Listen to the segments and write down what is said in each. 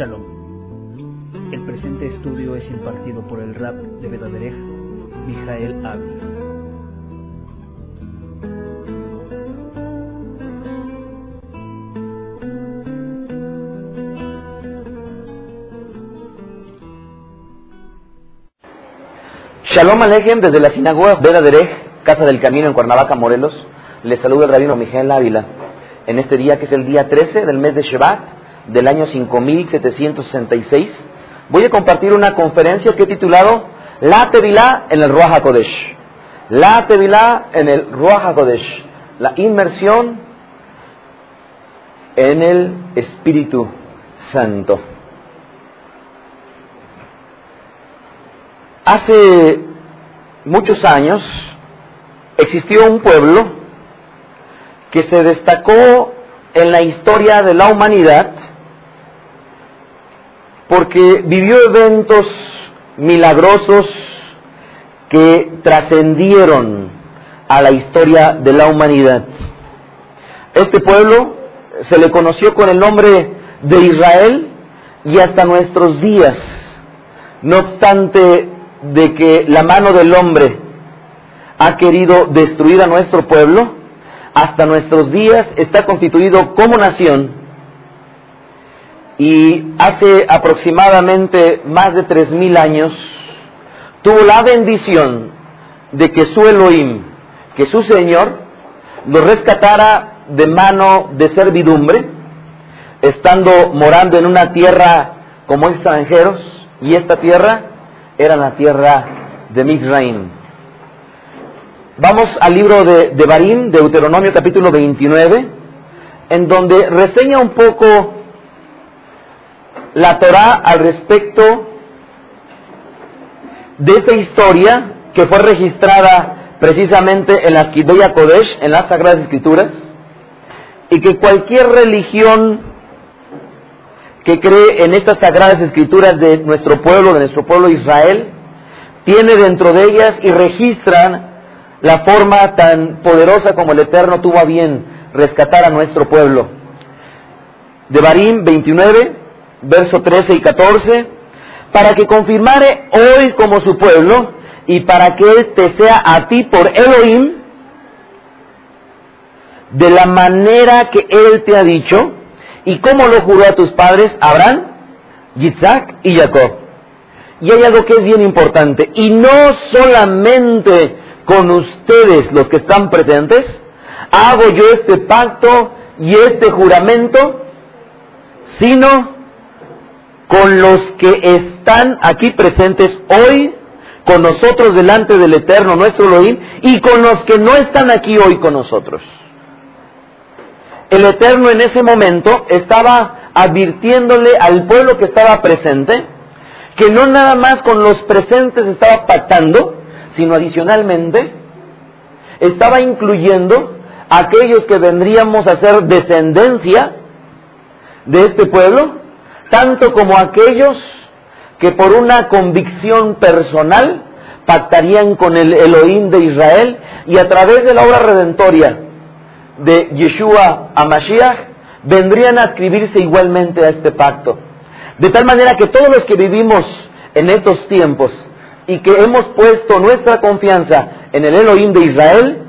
Shalom. El presente estudio es impartido por el rap de Bedaderech, Mijael Ávila. Shalom Alejem desde la sinagoga Beda Derech, Casa del Camino en Cuernavaca, Morelos. Les saluda el rabino Miguel Ávila en este día que es el día 13 del mes de Shevat del año 5766. Voy a compartir una conferencia que he titulado La Tevilá en el Ruach HaKodesh. La Tevilá en el Ruach HaKodesh. La inmersión en el Espíritu Santo. Hace muchos años existió un pueblo que se destacó en la historia de la humanidad porque vivió eventos milagrosos que trascendieron a la historia de la humanidad. Este pueblo se le conoció con el nombre de Israel y hasta nuestros días, no obstante de que la mano del hombre ha querido destruir a nuestro pueblo, hasta nuestros días está constituido como nación y hace aproximadamente más de tres mil años tuvo la bendición de que su Elohim, que su Señor, lo rescatara de mano de servidumbre, estando morando en una tierra como extranjeros, y esta tierra era la tierra de Mizraim. Vamos al libro de, de Deuteronomio capítulo 29, en donde reseña un poco la Torah al respecto de esta historia que fue registrada precisamente en la Kibeya Kodesh, en las Sagradas Escrituras, y que cualquier religión que cree en estas Sagradas Escrituras de nuestro pueblo, de nuestro pueblo Israel, tiene dentro de ellas y registran la forma tan poderosa como el Eterno tuvo a bien rescatar a nuestro pueblo. De Barim 29, verso 13 y 14, para que confirmare hoy como su pueblo y para que Él te sea a ti por Elohim, de la manera que Él te ha dicho, y como lo juró a tus padres, Abraham, Yitzhak y Jacob. Y hay algo que es bien importante, y no solamente con ustedes los que están presentes, hago yo este pacto y este juramento, sino con los que están aquí presentes hoy, con nosotros delante del Eterno, nuestro Elohim, y con los que no están aquí hoy con nosotros. El Eterno en ese momento estaba advirtiéndole al pueblo que estaba presente, que no nada más con los presentes estaba pactando, sino adicionalmente estaba incluyendo a aquellos que vendríamos a ser descendencia de este pueblo, tanto como aquellos que por una convicción personal pactarían con el Elohim de Israel y a través de la obra redentoria de Yeshua a Mashiach vendrían a escribirse igualmente a este pacto. De tal manera que todos los que vivimos en estos tiempos y que hemos puesto nuestra confianza en el Elohim de Israel,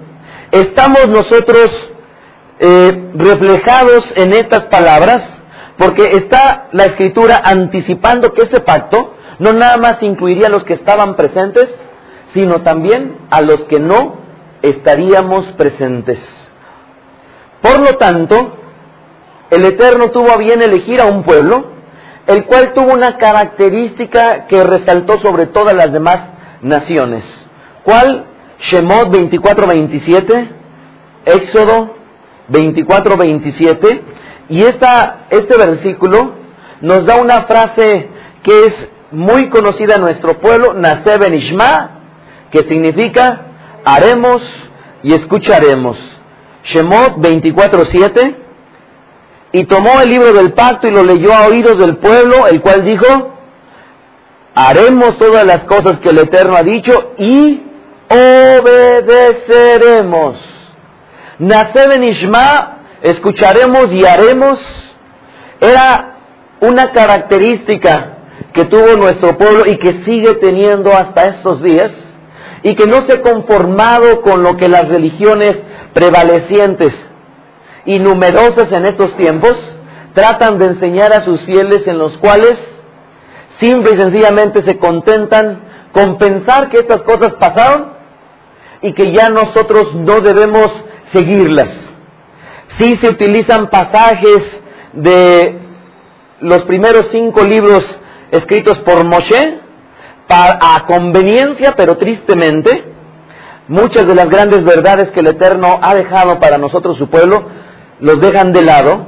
estamos nosotros eh, reflejados en estas palabras porque está la escritura anticipando que ese pacto no nada más incluiría a los que estaban presentes, sino también a los que no estaríamos presentes. Por lo tanto, el Eterno tuvo a bien elegir a un pueblo, el cual tuvo una característica que resaltó sobre todas las demás naciones. ¿Cuál? Shemot 24:27, Éxodo 24:27, y esta, este versículo nos da una frase que es muy conocida en nuestro pueblo, Nase Benishma, que significa haremos y escucharemos. Shemot 24:7, y tomó el libro del pacto y lo leyó a oídos del pueblo, el cual dijo, haremos todas las cosas que el Eterno ha dicho y obedeceremos. Nace Benishma, escucharemos y haremos, era una característica que tuvo nuestro pueblo y que sigue teniendo hasta estos días, y que no se ha conformado con lo que las religiones prevalecientes y numerosas en estos tiempos tratan de enseñar a sus fieles en los cuales simple y sencillamente se contentan con pensar que estas cosas pasaron y que ya nosotros no debemos seguirlas. Sí se utilizan pasajes de los primeros cinco libros escritos por Moshe a conveniencia, pero tristemente, muchas de las grandes verdades que el Eterno ha dejado para nosotros su pueblo, los dejan de lado.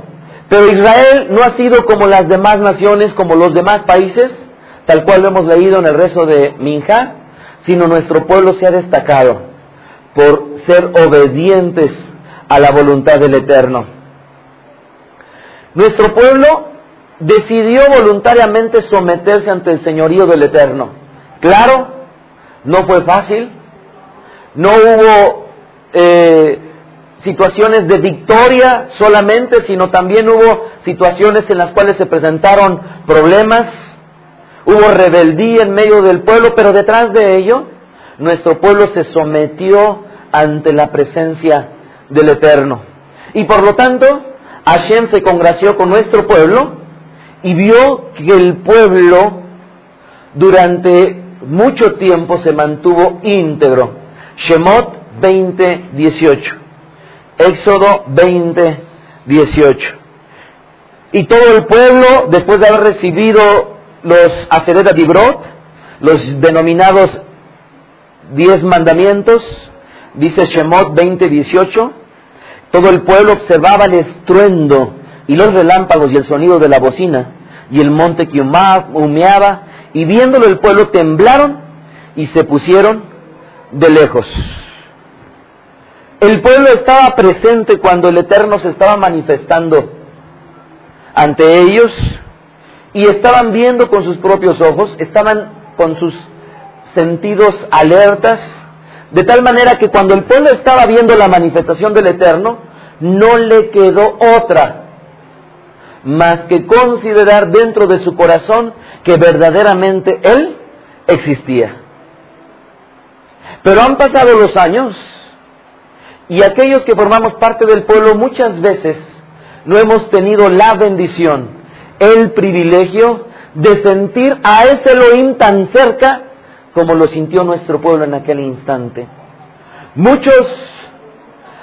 Pero Israel no ha sido como las demás naciones, como los demás países, tal cual lo hemos leído en el rezo de Minja, sino nuestro pueblo se ha destacado por ser obedientes a la voluntad del Eterno. Nuestro pueblo decidió voluntariamente someterse ante el señorío del Eterno. Claro, no fue fácil, no hubo eh, situaciones de victoria solamente, sino también hubo situaciones en las cuales se presentaron problemas, hubo rebeldía en medio del pueblo, pero detrás de ello, nuestro pueblo se sometió ante la presencia del Eterno. Y por lo tanto, Hashem se congració con nuestro pueblo y vio que el pueblo durante mucho tiempo se mantuvo íntegro. Shemot 20, 18. Éxodo 20, 18. Y todo el pueblo, después de haber recibido los Asereda Dibrot, los denominados diez mandamientos, dice Shemot 20, 18, todo el pueblo observaba el estruendo y los relámpagos y el sonido de la bocina, y el monte que humeaba, y viéndolo el pueblo temblaron y se pusieron de lejos. El pueblo estaba presente cuando el Eterno se estaba manifestando ante ellos y estaban viendo con sus propios ojos, estaban con sus sentidos alertas, de tal manera que cuando el pueblo estaba viendo la manifestación del Eterno, no le quedó otra más que considerar dentro de su corazón que verdaderamente Él existía. Pero han pasado los años y aquellos que formamos parte del pueblo muchas veces no hemos tenido la bendición, el privilegio de sentir a ese Elohim tan cerca como lo sintió nuestro pueblo en aquel instante. Muchos,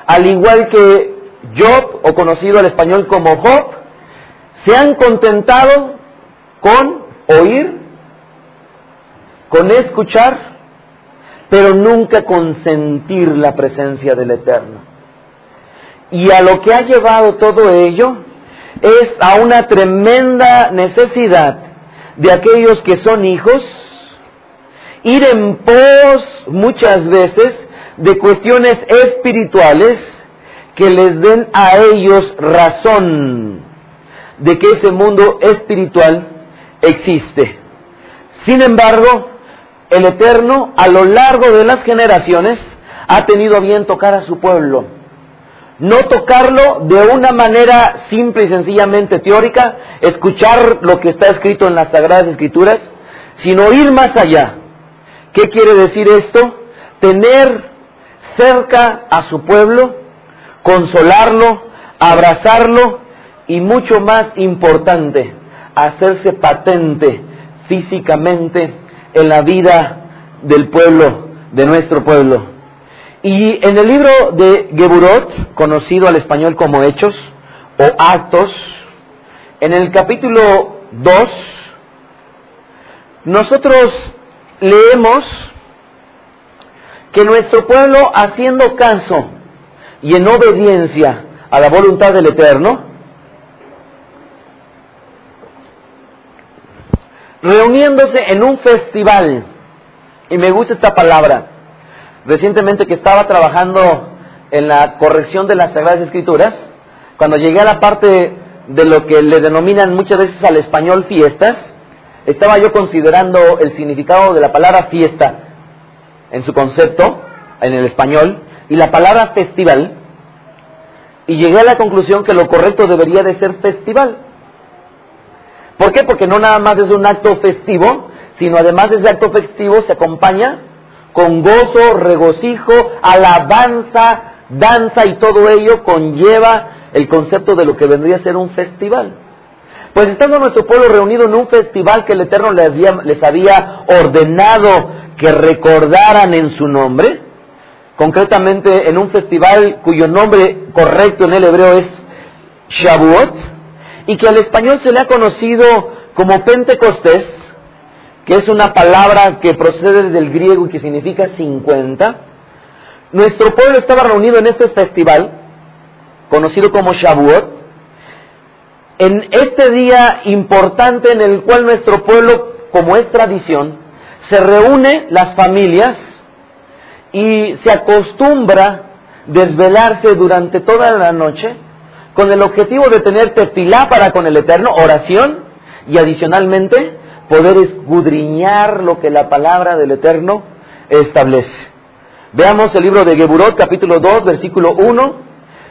al igual que Job, o conocido al español como Job, se han contentado con oír, con escuchar, pero nunca con sentir la presencia del Eterno. Y a lo que ha llevado todo ello es a una tremenda necesidad de aquellos que son hijos, ir en pos muchas veces de cuestiones espirituales que les den a ellos razón de que ese mundo espiritual existe. Sin embargo, el Eterno a lo largo de las generaciones ha tenido bien tocar a su pueblo. No tocarlo de una manera simple y sencillamente teórica, escuchar lo que está escrito en las Sagradas Escrituras, sino ir más allá. ¿Qué quiere decir esto? Tener cerca a su pueblo, consolarlo, abrazarlo y mucho más importante, hacerse patente físicamente en la vida del pueblo, de nuestro pueblo. Y en el libro de Geburot, conocido al español como Hechos o Actos, en el capítulo 2, nosotros leemos que nuestro pueblo, haciendo caso y en obediencia a la voluntad del Eterno, reuniéndose en un festival, y me gusta esta palabra, recientemente que estaba trabajando en la corrección de las Sagradas Escrituras, cuando llegué a la parte de lo que le denominan muchas veces al español fiestas, estaba yo considerando el significado de la palabra fiesta en su concepto, en el español, y la palabra festival, y llegué a la conclusión que lo correcto debería de ser festival. ¿Por qué? Porque no nada más es un acto festivo, sino además de ese acto festivo se acompaña con gozo, regocijo, alabanza, danza y todo ello conlleva el concepto de lo que vendría a ser un festival. Pues estando nuestro pueblo reunido en un festival que el Eterno les había, ordenado que recordaran en su nombre, concretamente en un festival cuyo nombre correcto en el hebreo es Shavuot, y que al español se le ha conocido como Pentecostés, que es una palabra que procede del griego y que significa 50, nuestro pueblo estaba reunido en este festival, conocido como Shavuot, en este día importante en el cual nuestro pueblo, como es tradición, se reúne las familias y se acostumbra desvelarse durante toda la noche con el objetivo de tener tefilá para con el Eterno, oración y adicionalmente poder escudriñar lo que la palabra del Eterno establece. Veamos el libro de Geburot, capítulo 2, versículo 1,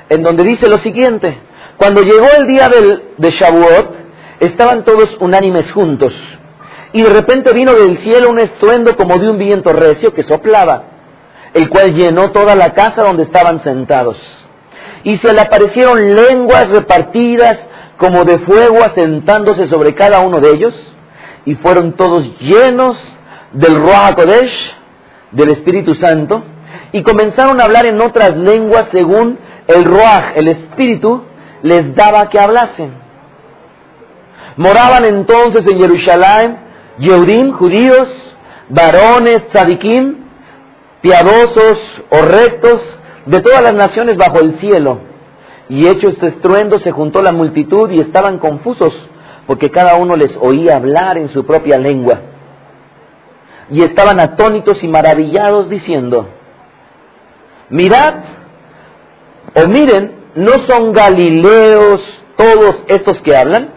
en donde dice lo siguiente. Cuando llegó el día de Shavuot, estaban todos unánimes juntos. Y de repente vino del cielo un estruendo como de un viento recio que soplaba, el cual llenó toda la casa donde estaban sentados. Y se le aparecieron lenguas repartidas como de fuego asentándose sobre cada uno de ellos, y fueron todos llenos del Ruach Kodesh, del Espíritu Santo, y comenzaron a hablar en otras lenguas según el Ruach, el Espíritu, les daba que hablasen. Moraban entonces en Jerusalén Yehudim, judíos, varones, tzadikim, piadosos o rectos, de todas las naciones bajo el cielo. Y hecho este estruendo se juntó la multitud y estaban confusos, porque cada uno les oía hablar en su propia lengua. Y estaban atónitos y maravillados diciendo, mirad o miren ¿no son galileos todos estos que hablan?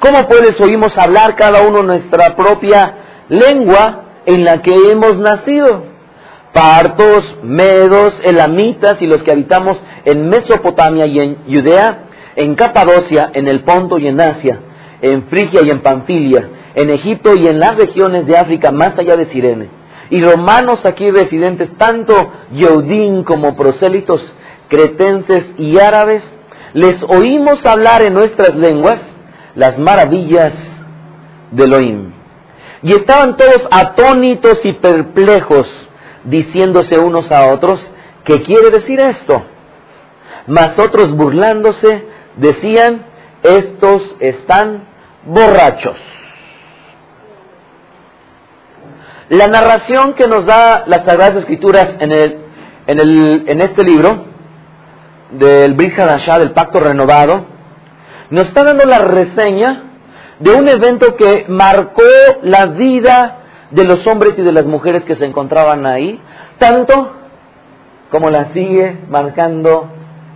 ¿Cómo pues oímos hablar cada uno nuestra propia lengua en la que hemos nacido? Partos, medos, elamitas y los que habitamos en Mesopotamia y en Judea, en Capadocia, en el Ponto y en Asia, en Frigia y en Panfilia, en Egipto y en las regiones de África más allá de Sirene. Y romanos aquí residentes, tanto Yeudín como prosélitos, cretenses y árabes, les oímos hablar en nuestras lenguas las maravillas de Elohim. Y estaban todos atónitos y perplejos, diciéndose unos a otros, ¿qué quiere decir esto? Mas otros burlándose decían, estos están borrachos. La narración que nos da las Sagradas Escrituras en, el, en, el, en este libro del Brit Hadashah, del Pacto Renovado, nos está dando la reseña de un evento que marcó la vida de los hombres y de las mujeres que se encontraban ahí, tanto como la sigue marcando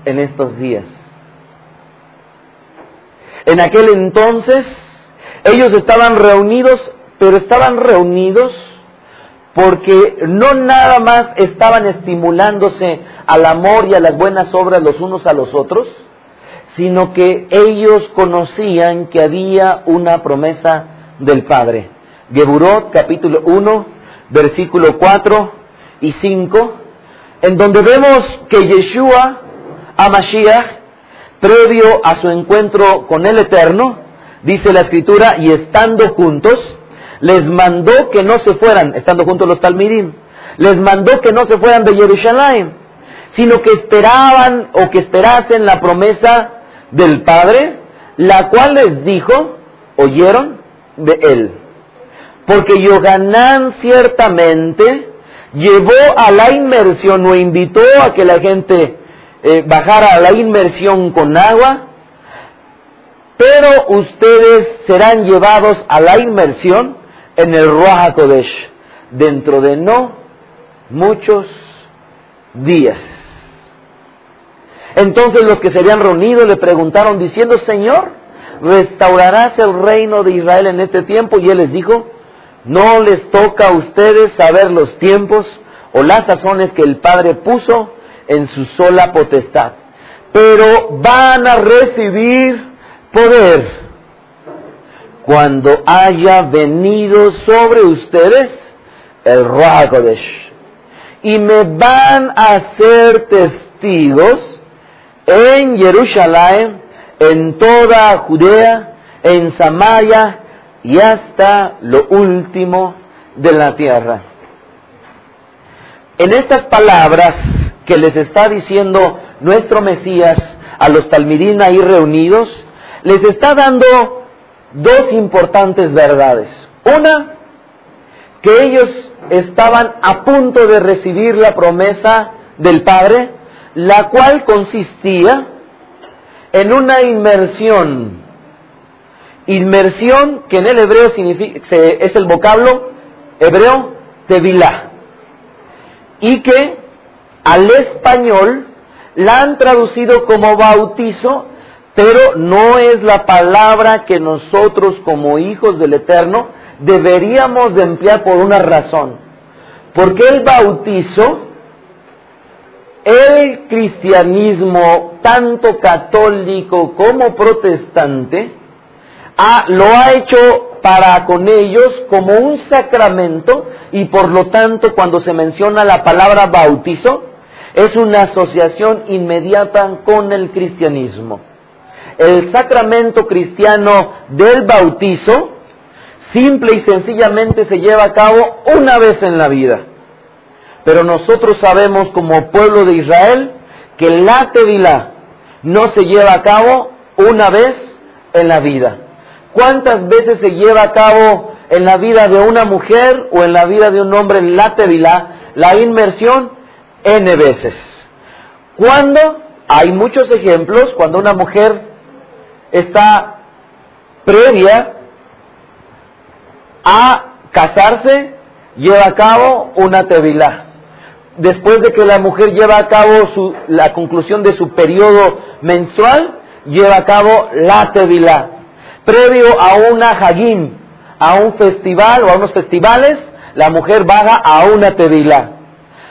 en estos días. En aquel entonces ellos estaban reunidos, pero estaban reunidos porque no nada más estaban estimulándose al amor y a las buenas obras los unos a los otros, sino que ellos conocían que había una promesa del Padre. Geburot capítulo 1, versículo 4 y 5, en donde vemos que Yeshua, a Mashiach, previo a su encuentro con el Eterno, dice la Escritura, y estando juntos, les mandó que no se fueran, estando juntos los Talmidim, les mandó que no se fueran de Jerusalén, sino que esperaban o que esperasen la promesa del Padre, la cual les dijo, oyeron de él. Porque Yohanan ciertamente llevó a la inmersión o invitó a que la gente eh, bajara a la inmersión con agua, pero ustedes serán llevados a la inmersión en el Ruach Kodesh dentro de no muchos días. Entonces los que se habían reunido le preguntaron diciendo, Señor, ¿restaurarás el reino de Israel en este tiempo? Y él les dijo, no les toca a ustedes saber los tiempos o las sazones que el Padre puso en su sola potestad, pero van a recibir poder cuando haya venido sobre ustedes el Ruach Kodesh. Y me van a ser testigos en Jerusalén, en toda Judea, en Samaria y hasta lo último de la tierra. En estas palabras que les está diciendo nuestro Mesías a los talmidim ahí reunidos, les está dando dos importantes verdades. Una, que ellos estaban a punto de recibir la promesa del Padre, la cual consistía en una inmersión. Inmersión que en el hebreo significa, es el vocablo hebreo tevilá. Y que al español la han traducido como bautizo, pero no es la palabra que nosotros como hijos del Eterno deberíamos de emplear por una razón. Porque el bautizo, el cristianismo, tanto católico como protestante, lo ha hecho para con ellos como un sacramento y por lo tanto cuando se menciona la palabra bautizo, es una asociación inmediata con el cristianismo. El sacramento cristiano del bautizo simple y sencillamente se lleva a cabo una vez en la vida. Pero nosotros sabemos como pueblo de Israel que la tevilá no se lleva a cabo una vez en la vida. ¿Cuántas veces se lleva a cabo en la vida de una mujer o en la vida de un hombre la tevilá, la inmersión? N veces. Cuando hay muchos ejemplos, cuando una mujer está previa a casarse, lleva a cabo una tevilá. Después de que la mujer lleva a cabo la conclusión de su periodo menstrual, lleva a cabo la tevilá. Previo a una hagim, a un festival o a unos festivales, la mujer baja a una tevilá.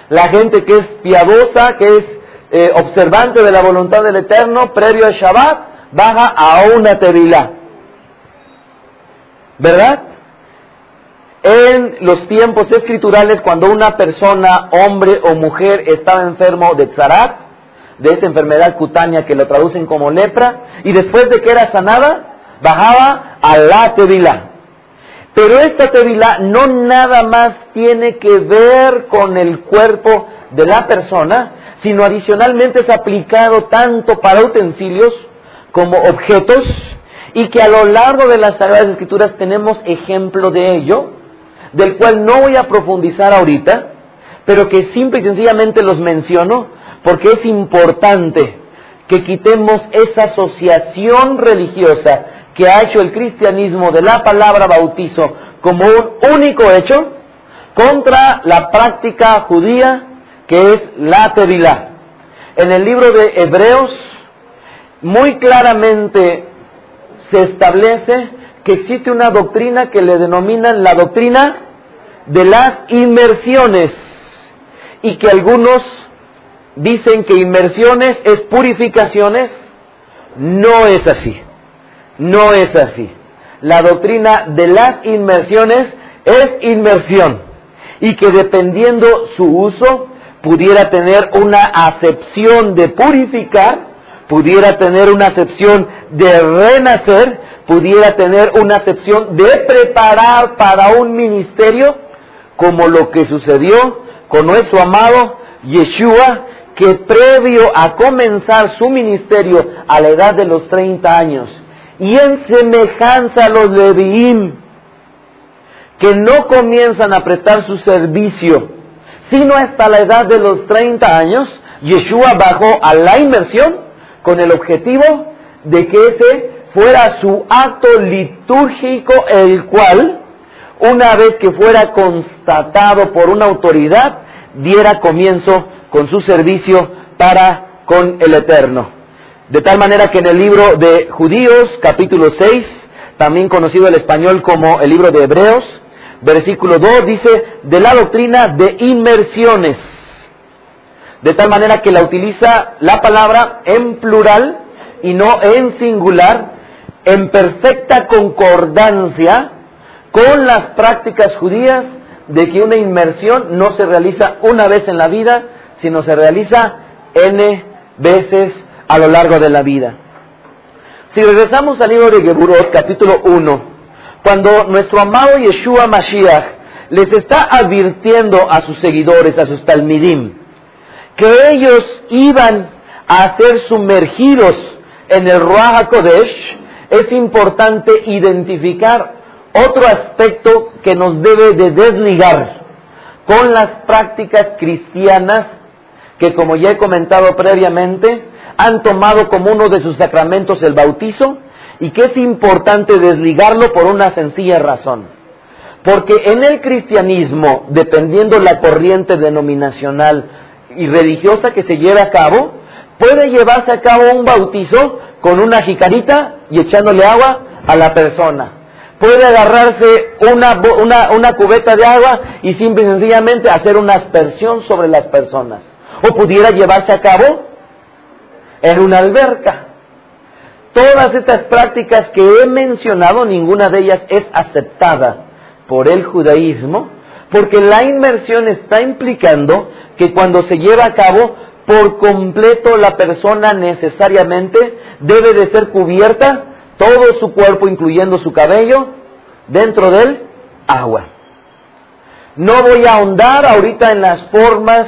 La gente que es piadosa, que es eh, observante de la voluntad del Eterno, previo al Shabbat, baja a una tevilá. ¿Verdad? En los tiempos escriturales, cuando una persona, hombre o mujer, estaba enfermo de tzarat, de esa enfermedad cutánea que lo traducen como lepra, y después de que era sanada, bajaba a la tevilá. Pero esta tevilá no nada más tiene que ver con el cuerpo de la persona, sino adicionalmente es aplicado tanto para utensilios como objetos, y que a lo largo de las Sagradas Escrituras tenemos ejemplo de ello, del cual no voy a profundizar ahorita, pero que simple y sencillamente los menciono porque es importante que quitemos esa asociación religiosa que ha hecho el cristianismo de la palabra bautizo como un único hecho contra la práctica judía que es la tevilá. En el libro de Hebreos muy claramente se establece que existe una doctrina que le denominan la doctrina de las inmersiones y que algunos dicen que inmersiones es purificaciones. No es así, no es así. La doctrina de las inmersiones es inmersión y que dependiendo su uso pudiera tener una acepción de purificar, pudiera tener una acepción de renacer pudiera tener una acepción de preparar para un ministerio como lo que sucedió con nuestro amado Yeshua, que previo a comenzar su ministerio a la edad de los 30 años, y en semejanza a los Leviim, que no comienzan a prestar su servicio, sino hasta la edad de los 30 años, Yeshua bajó a la inmersión con el objetivo de que ese fuera su acto litúrgico, el cual, una vez que fuera constatado por una autoridad, diera comienzo con su servicio para con el Eterno. De tal manera que en el libro de Judíos, capítulo 6, también conocido en español como el libro de Hebreos, versículo 2 dice, de la doctrina de inmersiones. De tal manera que la utiliza la palabra en plural y no en singular, en perfecta concordancia con las prácticas judías de que una inmersión no se realiza una vez en la vida, sino se realiza n veces a lo largo de la vida. Si regresamos al libro de Geburot, capítulo 1, cuando nuestro amado Yeshua Mashiach les está advirtiendo a sus seguidores, a sus talmidim, que ellos iban a ser sumergidos en el Ruach HaKodesh, es importante identificar otro aspecto que nos debe de desligar con las prácticas cristianas que, como ya he comentado previamente, han tomado como uno de sus sacramentos el bautizo y que es importante desligarlo por una sencilla razón. Porque en el cristianismo, dependiendo la corriente denominacional y religiosa que se lleve a cabo, puede llevarse a cabo un bautizo con una jicarita y echándole agua a la persona. Puede agarrarse una, una, una cubeta de agua y simple y sencillamente hacer una aspersión sobre las personas. O pudiera llevarse a cabo en una alberca. Todas estas prácticas que he mencionado, ninguna de ellas es aceptada por el judaísmo, porque la inmersión está implicando que cuando se lleva a cabo por completo la persona necesariamente debe de ser cubierta todo su cuerpo, incluyendo su cabello, dentro del agua. No voy a ahondar ahorita en las formas,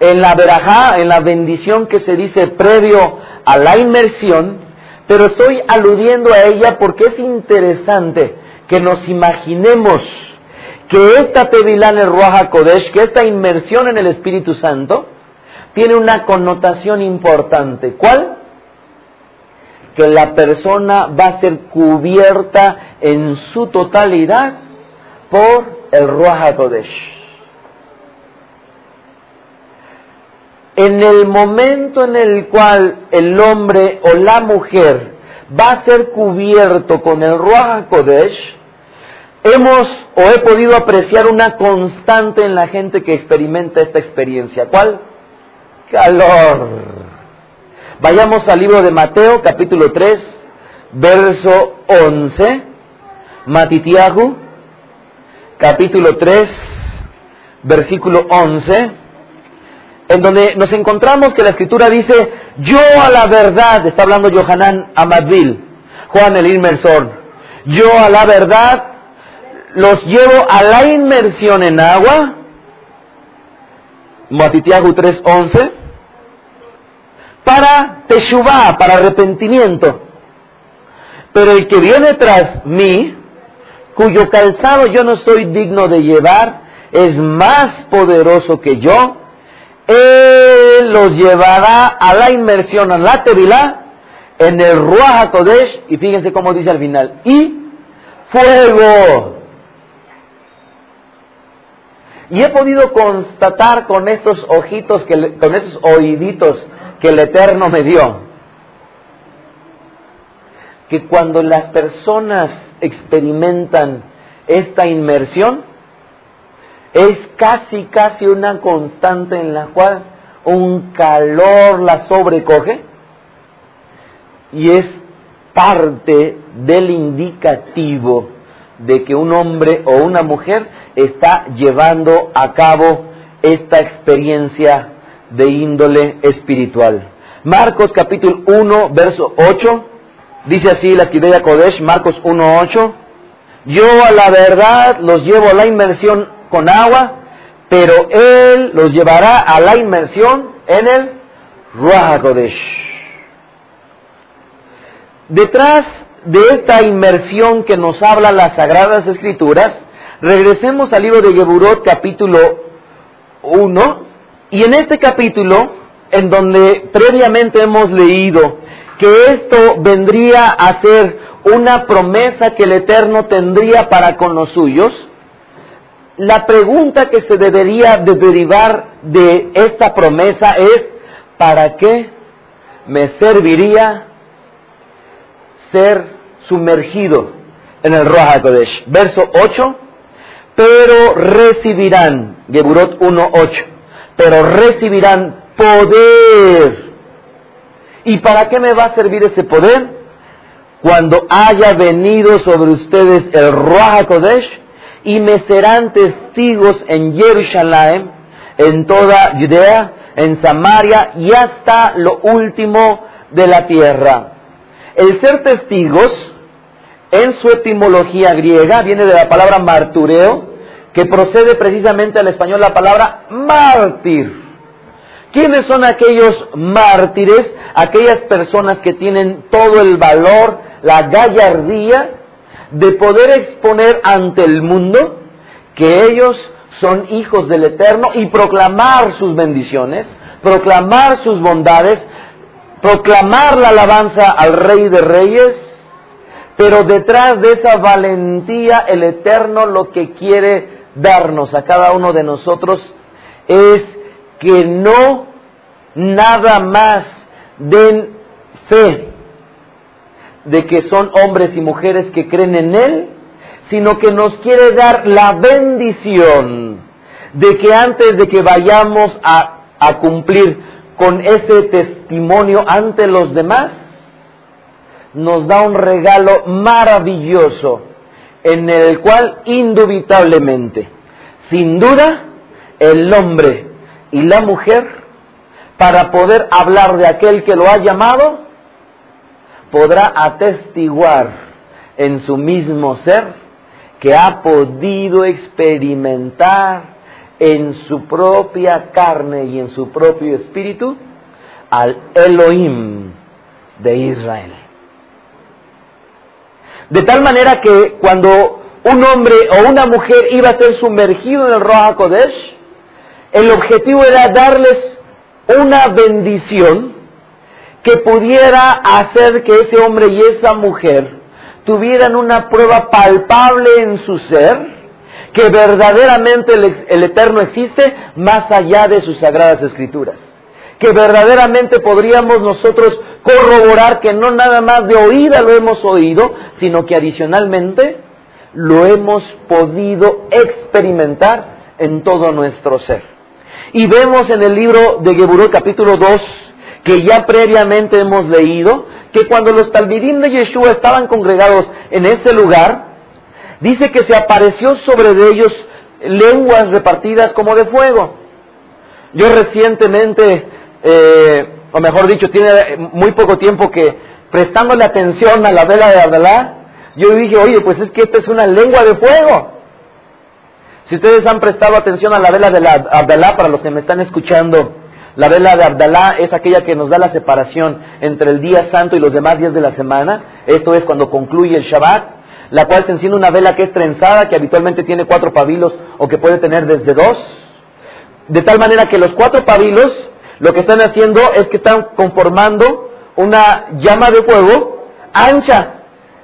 en la verajá, en la bendición que se dice previo a la inmersión, pero estoy aludiendo a ella porque es interesante que nos imaginemos que esta Tevilá el Ruach Kodesh, que esta inmersión en el Espíritu Santo, tiene una connotación importante. ¿Cuál? Que la persona va a ser cubierta en su totalidad por el Ruach Kodesh. En el momento en el cual el hombre o la mujer va a ser cubierto con el Ruach Kodesh, hemos o he podido apreciar una constante en la gente que experimenta esta experiencia. ¿Cuál? Calor. Vayamos al libro de Mateo, capítulo 3, verso 11. Matitiahu, capítulo 3, versículo 11, en donde nos encontramos que la escritura dice, yo a la verdad, está hablando Johanan Amadvil, Juan el inmersor, yo a la verdad los llevo a la inmersión en agua, Matitiahu 3.11, para Teshuvah, para arrepentimiento. Pero el que viene tras mí, cuyo calzado yo no soy digno de llevar, es más poderoso que yo, él los llevará a la inmersión, a la Tevilá, en el Ruach HaKodesh, y fíjense cómo dice al final, y fuego. Y he podido constatar con estos ojitos, con esos oíditos que el Eterno me dio, que cuando las personas experimentan esta inmersión, es casi, casi una constante en la cual un calor la sobrecoge y es parte del indicativo de que un hombre o una mujer está llevando a cabo esta experiencia de índole espiritual. Marcos capítulo 1, verso 8, dice así la Kideya Kodesh, Marcos 1, 8, yo a la verdad los llevo a la inmersión con agua, pero Él los llevará a la inmersión en el Ruach Kodesh. Detrás de esta inmersión que nos habla las Sagradas Escrituras, regresemos al libro de Geburot capítulo 1 y en este capítulo, en donde previamente hemos leído que esto vendría a ser una promesa que el Eterno tendría para con los suyos, la pregunta que se debería de derivar de esta promesa es, ¿para qué me serviría ser sumergido en el Roja Kodesh? Verso 8, pero recibirán, Geburot 1.8, pero recibirán poder. ¿Y para qué me va a servir ese poder? cuando haya venido sobre ustedes el Ruach Kodesh y me serán testigos en Jerusalén, en toda Judea, en Samaria y hasta lo último de la tierra. El ser testigos, en su etimología griega, viene de la palabra martureo, que procede precisamente al español la palabra mártir. ¿Quiénes son aquellos mártires? Aquellas personas que tienen todo el valor, la gallardía de poder exponer ante el mundo que ellos son hijos del Eterno y proclamar sus bendiciones, proclamar sus bondades, proclamar la alabanza al Rey de Reyes, pero detrás de esa valentía el Eterno lo que quiere darnos a cada uno de nosotros es que no nada más den fe de que son hombres y mujeres que creen en Él, sino que nos quiere dar la bendición de que antes de que vayamos a, a cumplir con ese testimonio ante los demás, nos da un regalo maravilloso en el cual indubitablemente, sin duda, el hombre y la mujer, para poder hablar de aquel que lo ha llamado, podrá atestiguar en su mismo ser que ha podido experimentar en su propia carne y en su propio espíritu al Elohim de Israel. De tal manera que cuando un hombre o una mujer iba a ser sumergido en el Roja Kodesh, el objetivo era darles una bendición que pudiera hacer que ese hombre y esa mujer tuvieran una prueba palpable en su ser, que verdaderamente el, Eterno existe más allá de sus sagradas escrituras. Que verdaderamente podríamos nosotros corroborar que no nada más de oída lo hemos oído, sino que adicionalmente lo hemos podido experimentar en todo nuestro ser. Y vemos en el libro de Geburó capítulo 2, que ya previamente hemos leído, que cuando los talmidim de Yeshua estaban congregados en ese lugar, dice que se apareció sobre de ellos lenguas repartidas como de fuego. Yo recientemente, eh, o mejor dicho, tiene muy poco tiempo que prestándole atención a la vela de Abdalá, yo dije, oye, pues es que esta es una lengua de fuego. Si ustedes han prestado atención a la vela de la Abdalá, para los que me están escuchando, la vela de Abdalá es aquella que nos da la separación entre el día santo y los demás días de la semana. Esto es cuando concluye el Shabbat, la cual se enciende una vela que es trenzada, que habitualmente tiene cuatro pabilos o que puede tener desde dos. De tal manera que los cuatro pabilos lo que están haciendo es que están conformando una llama de fuego ancha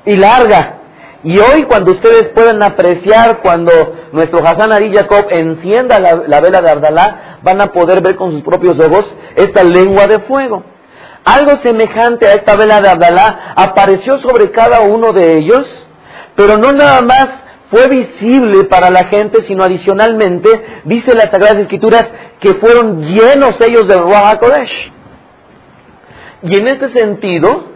y larga. Y hoy cuando ustedes puedan apreciar cuando nuestro Hassan Ari Jacob encienda la, vela de Abdalá, van a poder ver con sus propios ojos esta lengua de fuego. Algo semejante a esta vela de Abdalá apareció sobre cada uno de ellos, pero no nada más fue visible para la gente, sino adicionalmente, dice las Sagradas Escrituras, que fueron llenos ellos del Ruach HaKodesh. Y en este sentido,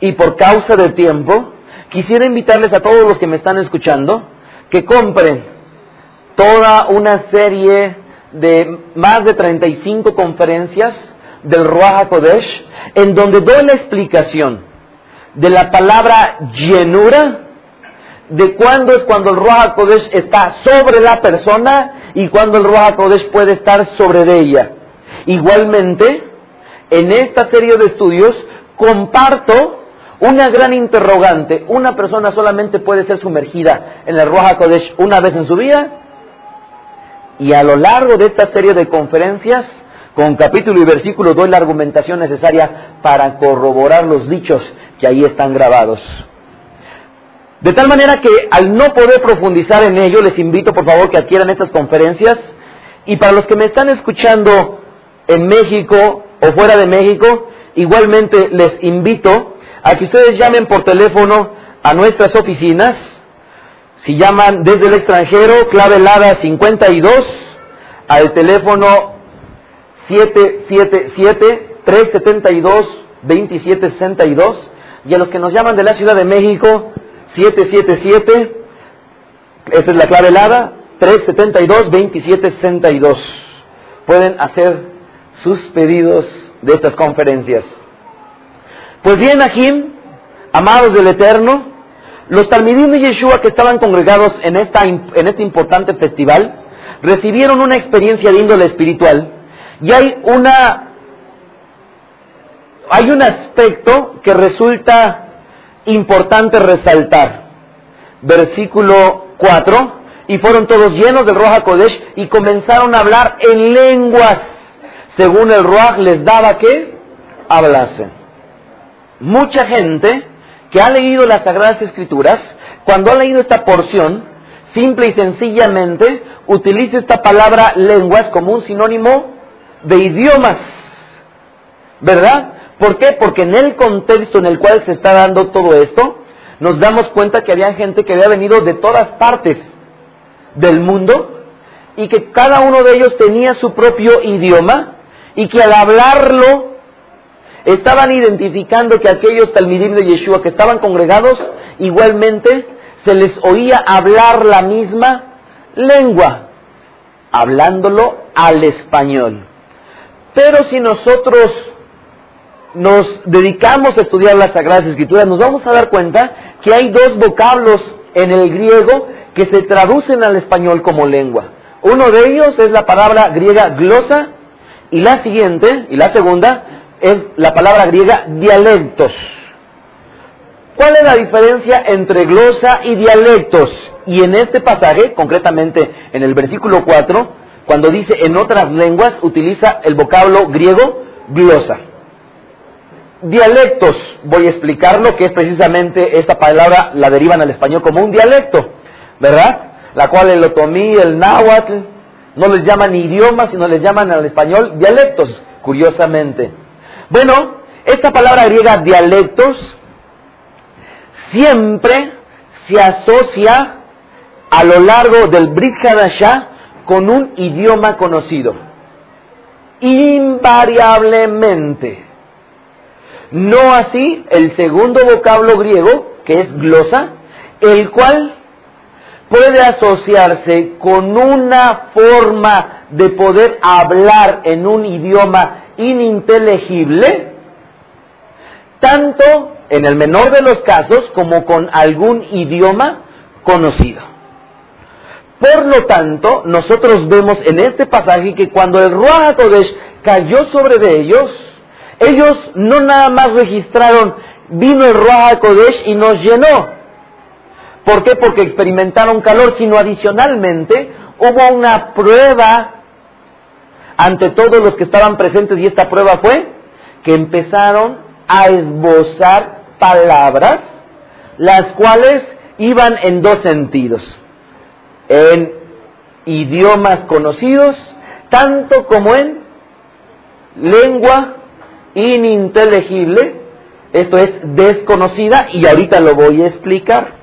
y por causa del tiempo, quisiera invitarles a todos los que me están escuchando que compren toda una serie de más de 35 conferencias del Ruach Kodesh en donde doy la explicación de la palabra llenura, de cuándo es cuando el Ruach Kodesh está sobre la persona y cuándo el Ruach Kodesh puede estar sobre de ella. Igualmente, en esta serie de estudios comparto una gran interrogante, ¿una persona solamente puede ser sumergida en el Ruach Kodesh una vez en su vida? Y a lo largo de esta serie de conferencias, con capítulo y versículo, doy la argumentación necesaria para corroborar los dichos que ahí están grabados. De tal manera que al no poder profundizar en ello, les invito por favor que adquieran estas conferencias. Y para los que me están escuchando en México o fuera de México, igualmente les invito a que ustedes llamen por teléfono a nuestras oficinas. Si llaman desde el extranjero, clave LADA 52 al teléfono 777-372-2762. Y a los que nos llaman de la Ciudad de México, 777, esta es la clave helada, 372-2762. Pueden hacer sus pedidos de estas conferencias. Pues bien, Ajim, amados del Eterno, los Talmidim de Yeshua que estaban congregados en, esta, en este importante festival recibieron una experiencia de índole espiritual y hay una hay un aspecto que resulta importante resaltar. Versículo 4, y fueron todos llenos del Ruach Kodesh y comenzaron a hablar en lenguas, según el Ruach les daba que hablasen. Mucha gente que ha leído las Sagradas Escrituras, cuando ha leído esta porción, simple y sencillamente utiliza esta palabra lenguas como un sinónimo de idiomas. ¿Verdad? ¿Por qué? Porque en el contexto en el cual se está dando todo esto, nos damos cuenta que había gente que había venido de todas partes del mundo y que cada uno de ellos tenía su propio idioma y que al hablarlo estaban identificando que aquellos talmidim de Yeshua que estaban congregados igualmente se les oía hablar la misma lengua, hablándolo al español. Pero si nosotros nos dedicamos a estudiar las Sagradas Escrituras, nos vamos a dar cuenta que hay dos vocablos en el griego que se traducen al español como lengua. Uno de ellos es la palabra griega glosa y la siguiente, y la segunda, es la palabra griega dialectos. ¿Cuál es la diferencia entre glosa y dialectos? Y en este pasaje, concretamente en el versículo 4, cuando dice en otras lenguas, utiliza el vocablo griego glosa dialectos. Voy a explicarlo, que es precisamente esta palabra, la derivan al español como un dialecto, ¿verdad? La cual el otomí, el náhuatl, no les llaman idiomas, sino les llaman al español dialectos, curiosamente. Bueno, esta palabra griega dialectos siempre se asocia a lo largo del Brit con un idioma conocido. Invariablemente. No así el segundo vocablo griego, que es glosa, el cual puede asociarse con una forma de poder hablar en un idioma ininteligible, tanto en el menor de los casos como con algún idioma conocido. Por lo tanto, nosotros vemos en este pasaje que cuando el Ruach cayó sobre de ellos, ellos no nada más registraron, vino el Ruach Kodesh y nos llenó. ¿Por qué? Porque experimentaron calor, sino adicionalmente hubo una prueba ante todos los que estaban presentes y esta prueba fue que empezaron a esbozar palabras, las cuales iban en dos sentidos, en idiomas conocidos, tanto como en lengua ininteligible, esto es desconocida y ahorita lo voy a explicar.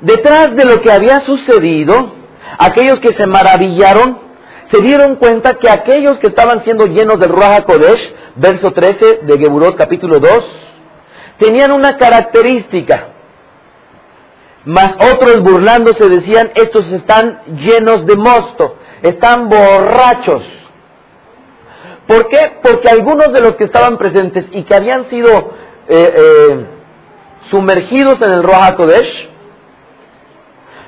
Detrás de lo que había sucedido, aquellos que se maravillaron se dieron cuenta que aquellos que estaban siendo llenos del Ruach Kodesh, verso 13 de Geburot capítulo 2, tenían una característica. Mas otros burlándose decían, estos están llenos de mosto, están borrachos. ¿Por qué? Porque algunos de los que estaban presentes y que habían sido eh, eh, sumergidos en el Roja Kodesh,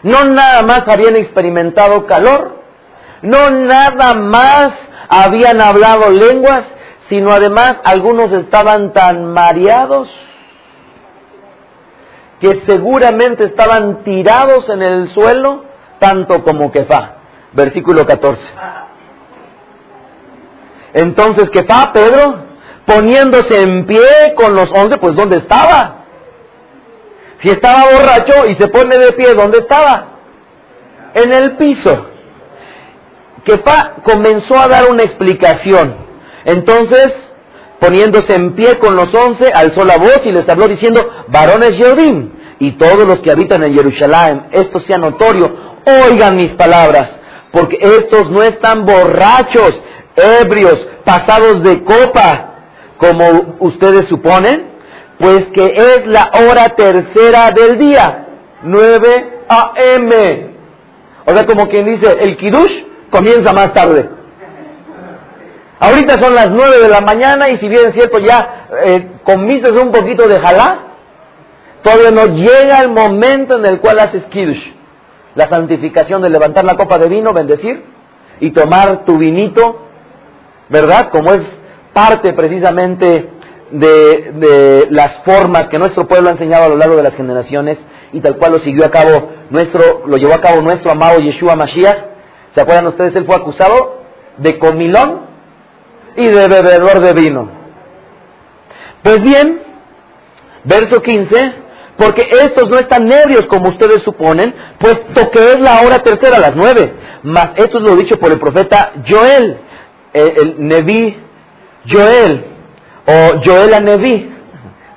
no nada más habían experimentado calor, no nada más habían hablado lenguas, sino además algunos estaban tan mareados que seguramente estaban tirados en el suelo, tanto como Kefá. Versículo 14. Entonces, ¿qué fa Pedro? Poniéndose en pie con los once, pues ¿dónde estaba? Si estaba borracho y se pone de pie, ¿dónde estaba? En el piso. fa comenzó a dar una explicación. Entonces, poniéndose en pie con los once, alzó la voz y les habló diciendo, varones Yehudim, y todos los que habitan en Jerusalén, esto sea notorio, oigan mis palabras, porque estos no están borrachos, ebrios, pasados de copa, como ustedes suponen, Pues que es la hora tercera del día, 9 a.m. O sea, como quien dice, el Kiddush comienza más tarde. Ahorita son las 9 de la mañana y si bien es cierto ya eh, comiste un poquito de jalá, todavía no llega el momento en el cual haces Kiddush. La santificación de levantar la copa de vino, bendecir y tomar tu vinito, ¿verdad? Como es parte precisamente de, las formas que nuestro pueblo ha enseñado a lo largo de las generaciones y tal cual lo siguió a cabo nuestro, lo llevó a cabo nuestro amado Yeshua Mashiach. ¿Se acuerdan ustedes? Él fue acusado de comilón y de bebedor de vino. Pues bien, verso 15, porque estos no están nervios como ustedes suponen, puesto que es la hora tercera, a las nueve. Mas esto es lo dicho por el profeta Joel, el, el Neví Joel, o Joel a Neví,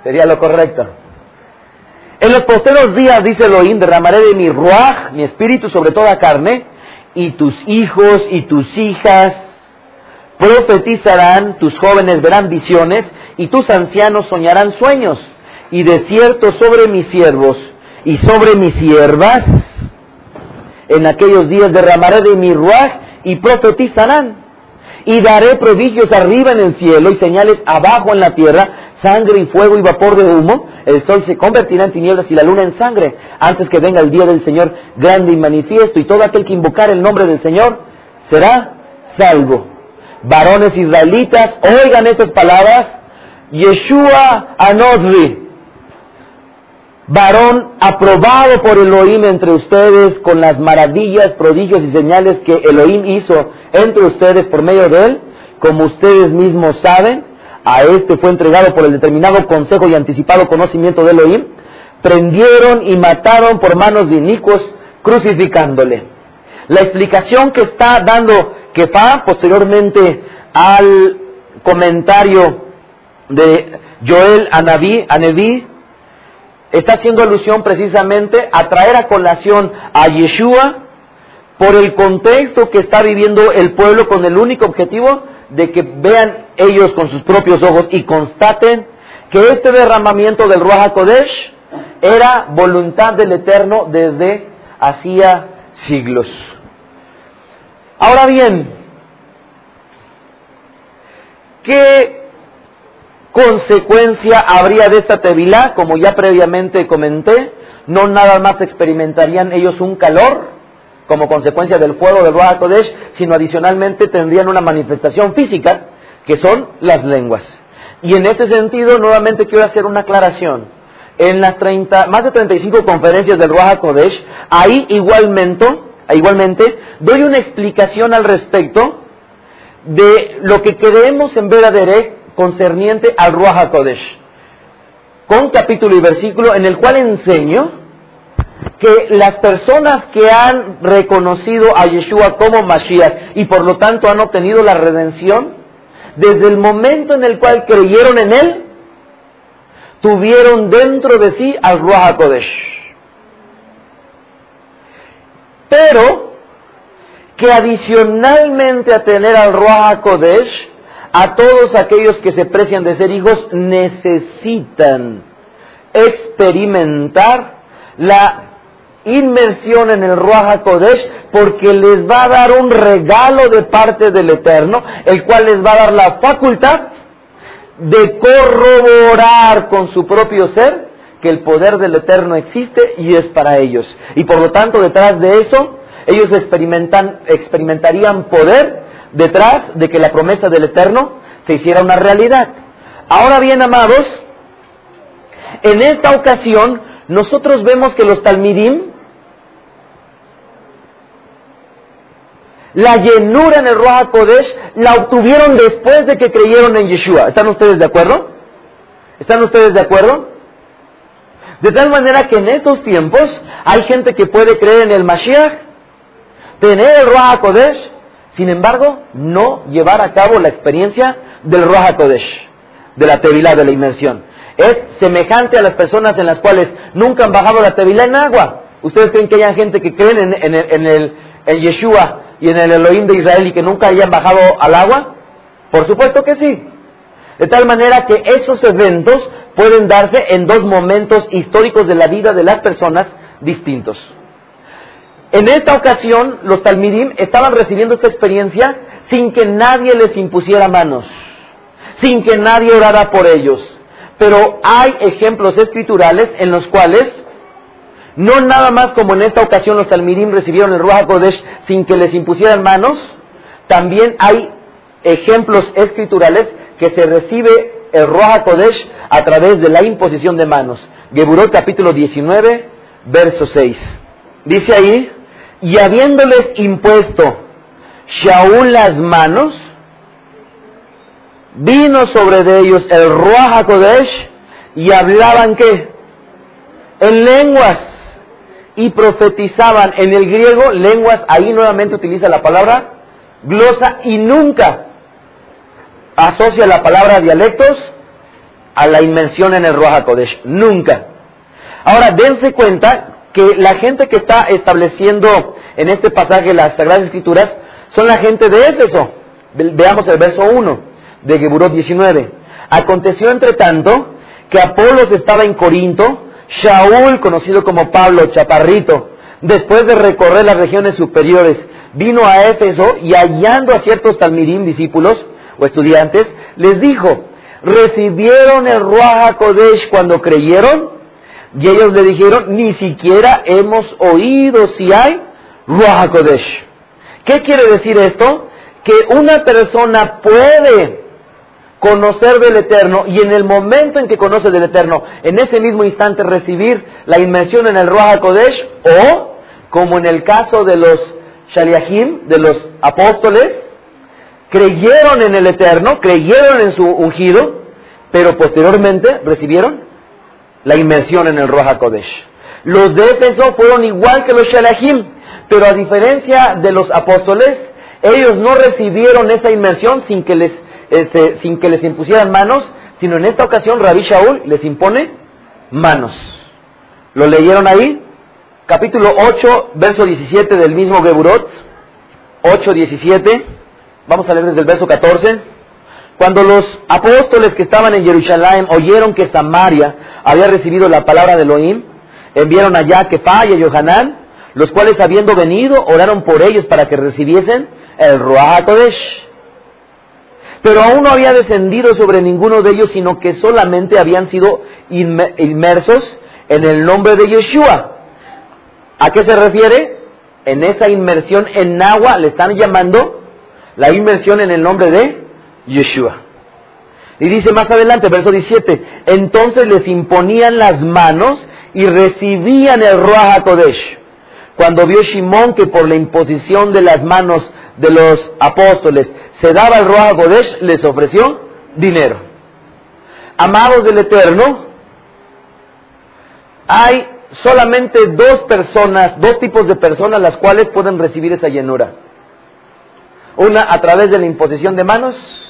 sería lo correcto. En los posteros días, dice Elohim, derramaré de mi ruaj, mi espíritu sobre toda carne, y tus hijos y tus hijas profetizarán, tus jóvenes verán visiones, y tus ancianos soñarán sueños, y de cierto sobre mis siervos y sobre mis siervas, en aquellos días derramaré de mi ruaj y profetizarán y daré prodigios arriba en el cielo y señales abajo en la tierra, sangre y fuego y vapor de humo. El sol se convertirá en tinieblas y la luna en sangre, antes que venga el día del Señor grande y manifiesto. Y todo aquel que invocar el nombre del Señor será salvo. Varones israelitas, oigan estas palabras. Yeshua Anodri, varón aprobado por Elohim entre ustedes con las maravillas, prodigios y señales que Elohim hizo entre ustedes por medio de él, como ustedes mismos saben, a este fue entregado por el determinado consejo y anticipado conocimiento de Elohim, prendieron y mataron por manos de inicuos, crucificándole. La explicación que está dando Kefa posteriormente al comentario de Joel Anabí, Aneví, está haciendo alusión precisamente a traer a colación a Yeshua por el contexto que está viviendo el pueblo con el único objetivo de que vean ellos con sus propios ojos y constaten que este derramamiento del Ruach HaKodesh era voluntad del Eterno desde hacía siglos. Ahora bien, ¿qué consecuencia habría de esta tevilá? Como ya previamente comenté, no nada más experimentarían ellos un calor como consecuencia del fuego del Ruach Kodesh, sino adicionalmente tendrían una manifestación física, que son las lenguas. Y en este sentido, nuevamente quiero hacer una aclaración. En las 30, más de 35 conferencias del Ruach Kodesh, ahí igualmente, igualmente doy una explicación al respecto de lo que creemos en Veraderek concerniente al Ruach HaKodesh, con capítulo y versículo en el cual enseño que las personas que han reconocido a Yeshua como Mashiach y por lo tanto han obtenido la redención, desde el momento en el cual creyeron en Él, tuvieron dentro de sí al Ruach HaKodesh. Pero que adicionalmente a tener al Ruach HaKodesh, a todos aquellos que se precian de ser hijos necesitan experimentar la inmersión en el Ruach HaKodesh porque les va a dar un regalo de parte del Eterno, el cual les va a dar la facultad de corroborar con su propio ser que el poder del Eterno existe y es para ellos. Y por lo tanto, detrás de eso, ellos experimentan, experimentarían poder detrás de que la promesa del Eterno se hiciera una realidad. Ahora bien, amados, en esta ocasión nosotros vemos que los Talmidim, la llenura en el Roja Kodesh, la obtuvieron después de que creyeron en Yeshua. ¿Están ustedes de acuerdo? ¿Están ustedes de acuerdo? De tal manera que en estos tiempos hay gente que puede creer en el Mashiach, tener el Roja Kodesh, sin embargo, no llevar a cabo la experiencia del Roja Kodesh, de la Tevilá, de la inmersión. Es semejante a las personas en las cuales nunca han bajado la Tevilá en agua. ¿Ustedes creen que haya gente que creen en, el, en, el, en Yeshua y en el Elohim de Israel y que nunca hayan bajado al agua? Por supuesto que sí. De tal manera que esos eventos pueden darse en dos momentos históricos de la vida de las personas distintos. En esta ocasión, los Talmidim estaban recibiendo esta experiencia sin que nadie les impusiera manos, sin que nadie orara por ellos. Pero hay ejemplos escriturales en los cuales, no nada más como en esta ocasión los Talmidim recibieron el Ruach Kodesh sin que les impusieran manos, también hay ejemplos escriturales que se recibe el Ruach Kodesh a través de la imposición de manos. Geburot capítulo 19, verso 6. Dice ahí, y habiéndoles impuesto Shaul las manos, vino sobre de ellos el Ruach Kodesh y hablaban qué? En lenguas y profetizaban en el griego lenguas, ahí nuevamente utiliza la palabra glosa y nunca asocia la palabra dialectos a la inmersión en el Ruach Kodesh, nunca. Ahora, dense cuenta que la gente que está estableciendo en este pasaje las Sagradas Escrituras son la gente de Éfeso. Veamos el verso 1 de Geburot 19. Aconteció entre tanto que Apolos estaba en Corinto, Shaul, conocido como Pablo Chaparrito, después de recorrer las regiones superiores, vino a Éfeso y hallando a ciertos talmidim discípulos o estudiantes, les dijo, ¿recibieron el Ruach Kodesh cuando creyeron? Y ellos le dijeron, ni siquiera hemos oído si hay Ruach Kodesh. ¿Qué quiere decir esto? Que una persona puede conocer del Eterno y en el momento en que conoce del Eterno, en ese mismo instante recibir la inmersión en el Ruach Kodesh o, como en el caso de los Shaliahim, de los apóstoles, creyeron en el Eterno, creyeron en su ungido, pero posteriormente recibieron la inmersión en el Roja Kodesh. Los de Éfeso fueron igual que los Shalahim, pero a diferencia de los apóstoles, ellos no recibieron esa inmersión sin que les, este, sin que les impusieran manos, sino en esta ocasión Rabbi Shaul les impone manos. ¿Lo leyeron ahí? Capítulo 8, verso 17 del mismo Geburot. 8, 17. Vamos a leer desde el verso 14. Cuando los apóstoles que estaban en Jerusalén oyeron que Samaria había recibido la palabra de Elohim, enviaron allá a Kefa y a Yohanan, los cuales habiendo venido oraron por ellos para que recibiesen el Ruach Kodesh. Pero aún no había descendido sobre ninguno de ellos, sino que solamente habían sido inmersos en el nombre de Yeshua. ¿A qué se refiere? En esa inmersión en agua le están llamando la inmersión en el nombre de Yeshua. Y dice más adelante, verso 17, entonces les imponían las manos y recibían el Ruach Kodesh. Cuando vio Shimón que por la imposición de las manos de los apóstoles se daba el Ruach Kodesh, les ofreció dinero. Amados del Eterno, hay solamente dos personas, dos tipos de personas las cuales pueden recibir esa llenura. Una a través de la imposición de manos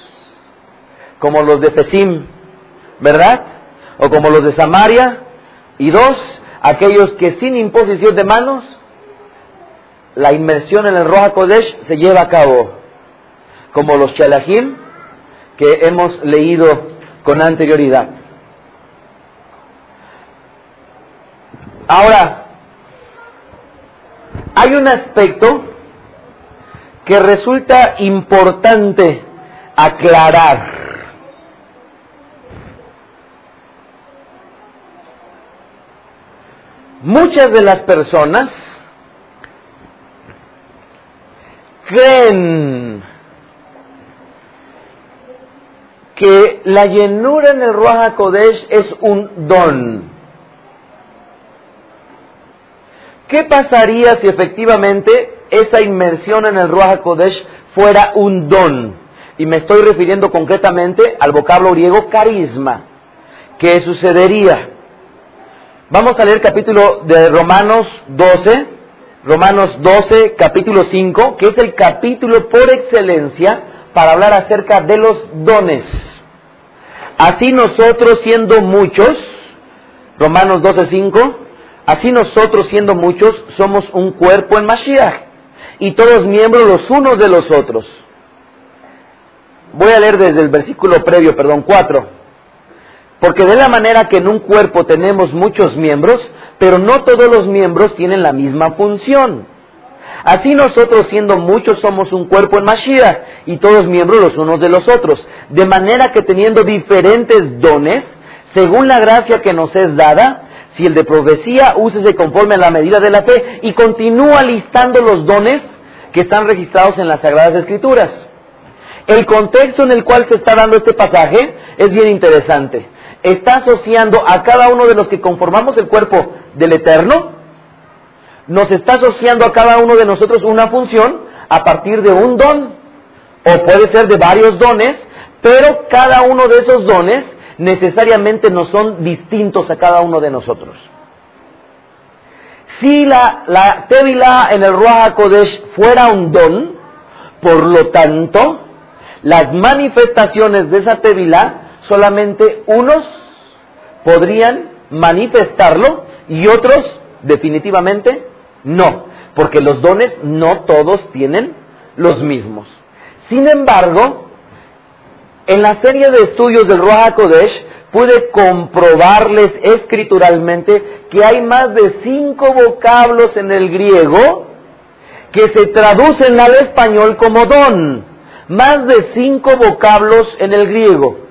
como los de Fesim, ¿verdad? O como los de Samaria. Y dos, aquellos que sin imposición de manos, la inmersión en el Roja Kodesh se lleva a cabo, como los Chalahim que hemos leído con anterioridad. Ahora, hay un aspecto que resulta importante aclarar. Muchas de las personas creen que la llenura en el Ruach Kodesh es un don. ¿Qué pasaría si efectivamente esa inmersión en el Ruach Kodesh fuera un don? Y me estoy refiriendo concretamente al vocablo griego carisma. ¿Qué sucedería? Vamos a leer capítulo de Romanos 12, Romanos 12, capítulo 5, que es el capítulo por excelencia para hablar acerca de los dones. Así nosotros siendo muchos, Romanos 12, 5, así nosotros siendo muchos somos un cuerpo en Mashiach y todos miembros los unos de los otros. Voy a leer desde el versículo previo, perdón, 4. Porque de la manera que en un cuerpo tenemos muchos miembros, pero no todos los miembros tienen la misma función. Así nosotros siendo muchos somos un cuerpo en Mashiach y todos miembros los unos de los otros. De manera que teniendo diferentes dones, según la gracia que nos es dada, si el de profecía, úsese conforme a la medida de la fe y continúa listando los dones que están registrados en las Sagradas Escrituras. El contexto en el cual se está dando este pasaje es bien interesante. Está asociando a cada uno de los que conformamos el cuerpo del Eterno, nos está asociando a cada uno de nosotros una función a partir de un don, o puede ser de varios dones, pero cada uno de esos dones necesariamente no son distintos a cada uno de nosotros. Si la, la en el Ruach Kodesh fuera un don, por lo tanto, las manifestaciones de esa Tevilá, solamente unos podrían manifestarlo y otros definitivamente no, porque los dones no todos tienen los mismos. Sin embargo, en la serie de estudios del Ruach Kodesh pude comprobarles escrituralmente que hay más de cinco vocablos en el griego que se traducen al español como don. Más de cinco vocablos en el griego.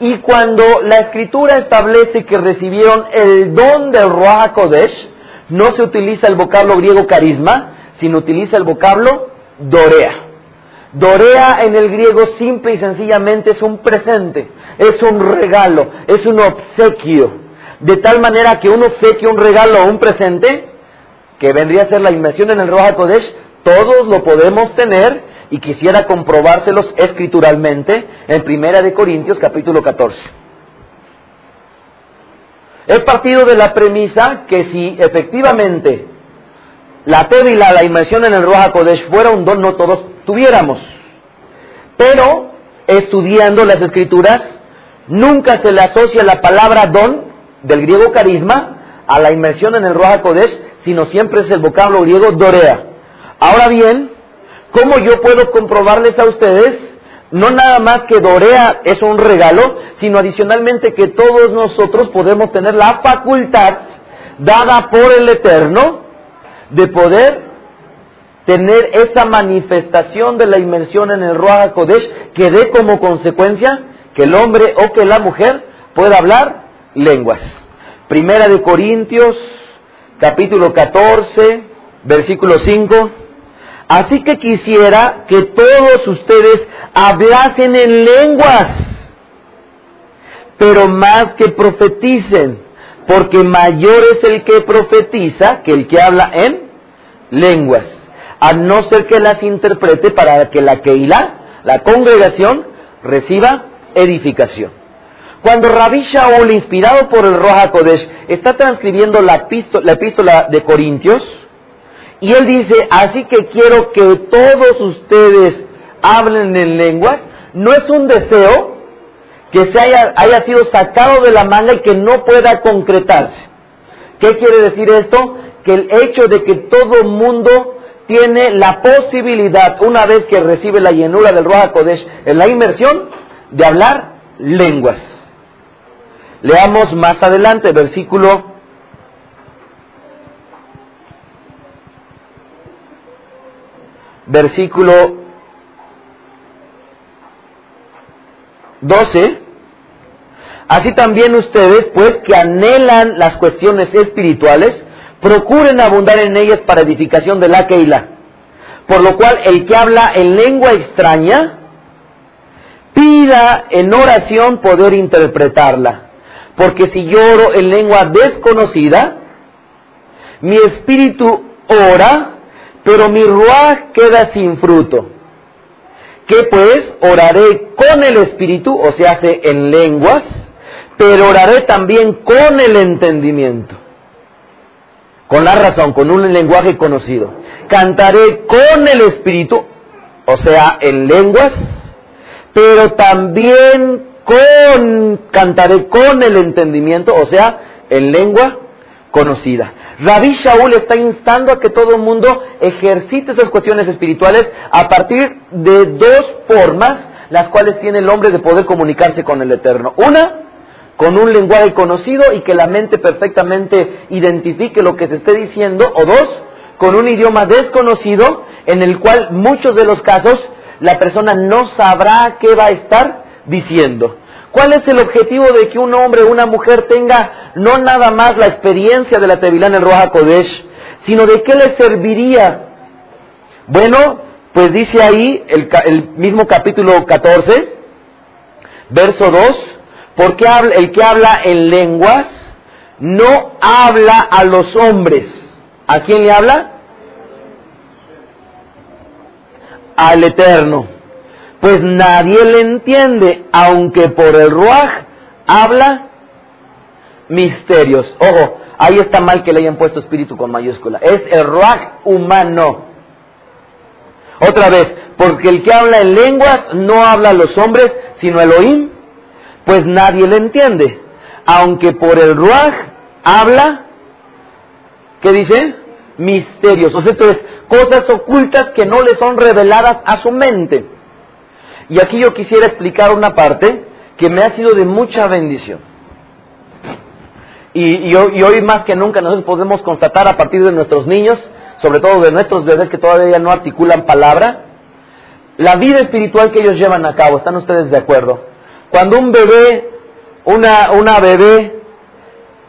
Y cuando la escritura establece que recibieron el don del Ruach Kodesh, no se utiliza el vocablo griego carisma, sino utiliza el vocablo dorea. Dorea en el griego simple y sencillamente es un presente, es un regalo, es un obsequio. De tal manera que un obsequio, un regalo o un presente, que vendría a ser la inmersión en el Roja Kodesh, todos lo podemos tener y quisiera comprobárselos escrituralmente en Primera de Corintios capítulo 14. He partido de la premisa que si efectivamente la tevila, la inmersión en el Roja Kodesh fuera un don, no todos tuviéramos. Pero, estudiando las escrituras, nunca se le asocia la palabra don, del griego carisma, a la inmersión en el Roja Kodesh, sino siempre es el vocablo griego dorea. Ahora bien, ¿cómo yo puedo comprobarles a ustedes no nada más que Dorea es un regalo, sino adicionalmente que todos nosotros podemos tener la facultad dada por el Eterno de poder tener esa manifestación de la inmersión en el Ruach Kodesh que dé como consecuencia que el hombre o que la mujer pueda hablar lenguas. Primera de Corintios, capítulo 14, versículo 5. Así que quisiera que todos ustedes hablasen en lenguas, pero más que profeticen, porque mayor es el que profetiza que el que habla en lenguas, a no ser que las interprete para que la Keilah, la congregación, reciba edificación. Cuando Rabí Shaul, inspirado por el Roja Kodesh, está transcribiendo la epístola de Corintios, y él dice, así que quiero que todos ustedes hablen en lenguas. No es un deseo que se haya, haya sido sacado de la manga y que no pueda concretarse. ¿Qué quiere decir esto? Que el hecho de que todo mundo tiene la posibilidad, una vez que recibe la llenura del Roja Kodesh en la inmersión, de hablar lenguas. Leamos más adelante, versículo versículo 12. Así también ustedes, pues, que anhelan las cuestiones espirituales, procuren abundar en ellas para edificación de la Keila. Por lo cual, el que habla en lengua extraña, pida en oración poder interpretarla. Porque si yo oro en lengua desconocida, mi espíritu ora, pero mi ruaj queda sin fruto. Que pues oraré con el espíritu, o se hace en lenguas, pero oraré también con el entendimiento. Con la razón, con un lenguaje conocido. Cantaré con el espíritu, o sea, en lenguas, pero también con, cantaré con el entendimiento, o sea, en lengua conocida. Rabí Shaul está instando a que todo el mundo ejercite esas cuestiones espirituales a partir de dos formas las cuales tiene el hombre de poder comunicarse con el Eterno. Una, con un lenguaje conocido y que la mente perfectamente identifique lo que se esté diciendo, o dos, con un idioma desconocido en el cual muchos de los casos la persona no sabrá qué va a estar diciendo. ¿Cuál es el objetivo de que un hombre o una mujer tenga no nada más la experiencia de la Tevilán en Roja Kodesh, sino de qué le serviría? Bueno, pues dice ahí el, el mismo capítulo 14, verso 2, porque el que habla en lenguas no habla a los hombres. ¿A quién le habla? Al Eterno. Pues nadie le entiende, aunque por el Ruaj habla misterios. Ojo, ahí está mal que le hayan puesto espíritu con mayúscula. Es el Ruaj humano. Otra vez, porque el que habla en lenguas no habla a los hombres, sino Elohim pues nadie le entiende. Aunque por el Ruach habla, ¿qué dice? Misterios. O sea, esto es cosas ocultas que no le son reveladas a su mente. Y aquí yo quisiera explicar una parte que me ha sido de mucha bendición. Y, hoy más que nunca nosotros podemos constatar a partir de nuestros niños, sobre todo de nuestros bebés que todavía no articulan palabra, la vida espiritual que ellos llevan a cabo. ¿Están ustedes de acuerdo? Cuando un bebé, una, una bebé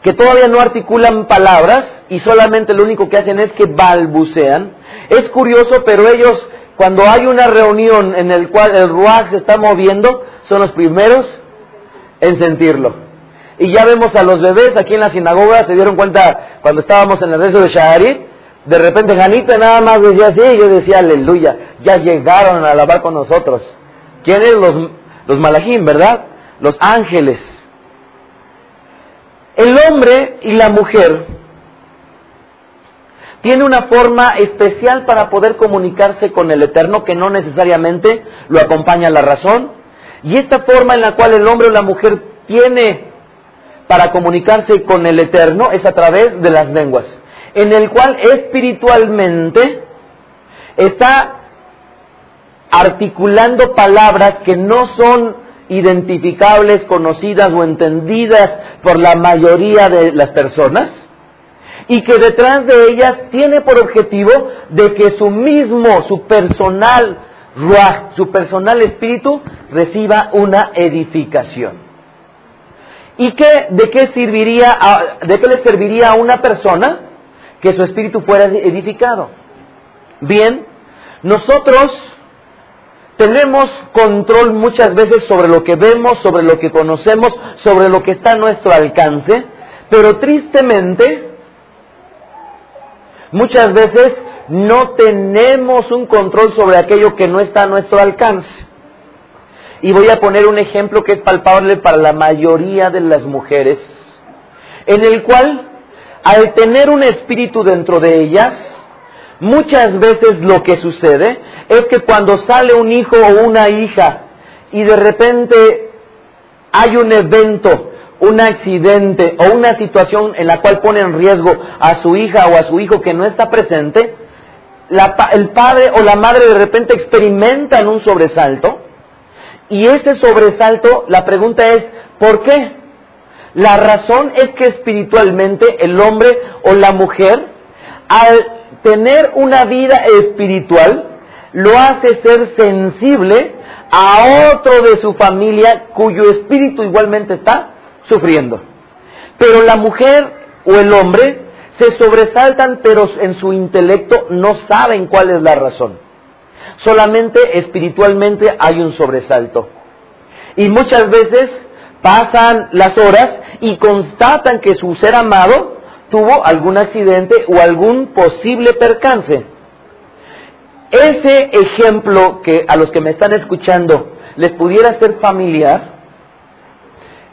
que todavía no articulan palabras y solamente lo único que hacen es que balbucean, es curioso, pero ellos cuando hay una reunión en el cual el ruach se está moviendo, son los primeros en sentirlo. Y ya vemos a los bebés aquí en la sinagoga, se dieron cuenta cuando estábamos en el rezo de Shaharit, de repente Janita nada más decía así, yo decía aleluya, ya llegaron a alabar con nosotros. ¿Quiénes los los malajim, ¿verdad? Los ángeles. El hombre y la mujer tiene una forma especial para poder comunicarse con el Eterno que no necesariamente lo acompaña la razón. Y esta forma en la cual el hombre o la mujer tiene para comunicarse con el Eterno es a través de las lenguas, en el cual espiritualmente está articulando palabras que no son identificables, conocidas o entendidas por la mayoría de las personas y que detrás de ellas tiene por objetivo de que su mismo, su personal ruach, su personal espíritu reciba una edificación. ¿Y qué, de qué serviría, de qué le serviría a una persona que su espíritu fuera edificado? Bien, nosotros tenemos control muchas veces sobre lo que vemos, sobre lo que conocemos, sobre lo que está a nuestro alcance, pero tristemente muchas veces no tenemos un control sobre aquello que no está a nuestro alcance. Y voy a poner un ejemplo que es palpable para la mayoría de las mujeres, en el cual al tener un espíritu dentro de ellas, Muchas veces lo que sucede es que cuando sale un hijo o una hija y de repente hay un evento, un accidente o una situación en la cual pone en riesgo a su hija o a su hijo que no está presente, el padre o la madre de repente experimentan un sobresalto y ese sobresalto, la pregunta es, ¿por qué? La razón es que espiritualmente el hombre o la mujer, al tener una vida espiritual lo hace ser sensible a otro de su familia cuyo espíritu igualmente está sufriendo. Pero la mujer o el hombre se sobresaltan, pero en su intelecto no saben cuál es la razón. Solamente espiritualmente hay un sobresalto. Y muchas veces pasan las horas y constatan que su ser amado tuvo algún accidente o algún posible percance. Ese ejemplo que a los que me están escuchando les pudiera ser familiar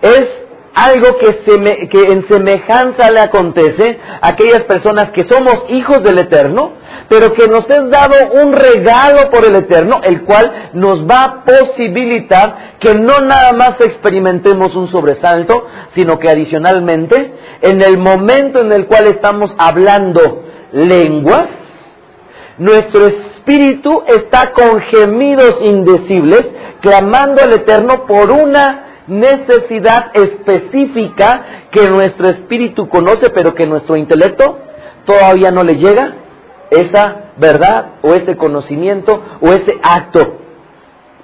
es algo que, en semejanza le acontece a aquellas personas que somos hijos del Eterno, pero que nos es dado un regalo por el Eterno, el cual nos va a posibilitar que no nada más experimentemos un sobresalto, sino que adicionalmente, en el momento en el cual estamos hablando lenguas, nuestro espíritu está con gemidos indecibles, clamando al Eterno por una necesidad específica que nuestro espíritu conoce, pero que nuestro intelecto todavía no le llega esa verdad o ese conocimiento o ese acto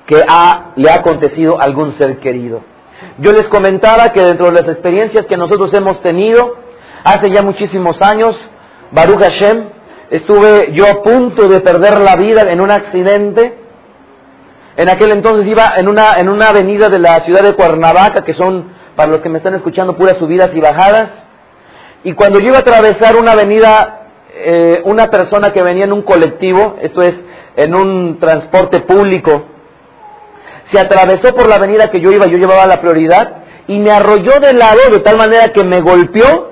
que le ha acontecido a algún ser querido. Yo les comentaba que dentro de las experiencias que nosotros hemos tenido, hace ya muchísimos años, Baruch Hashem, estuve yo a punto de perder la vida en un accidente. En aquel entonces iba en una, en una avenida de la ciudad de Cuernavaca, que son, para los que me están escuchando, puras subidas y bajadas. Y cuando yo iba a atravesar una avenida, eh, una persona que venía en un colectivo, esto es, en un transporte público, se atravesó por la avenida que yo iba, yo llevaba la prioridad, y me arrolló de lado de tal manera que me golpeó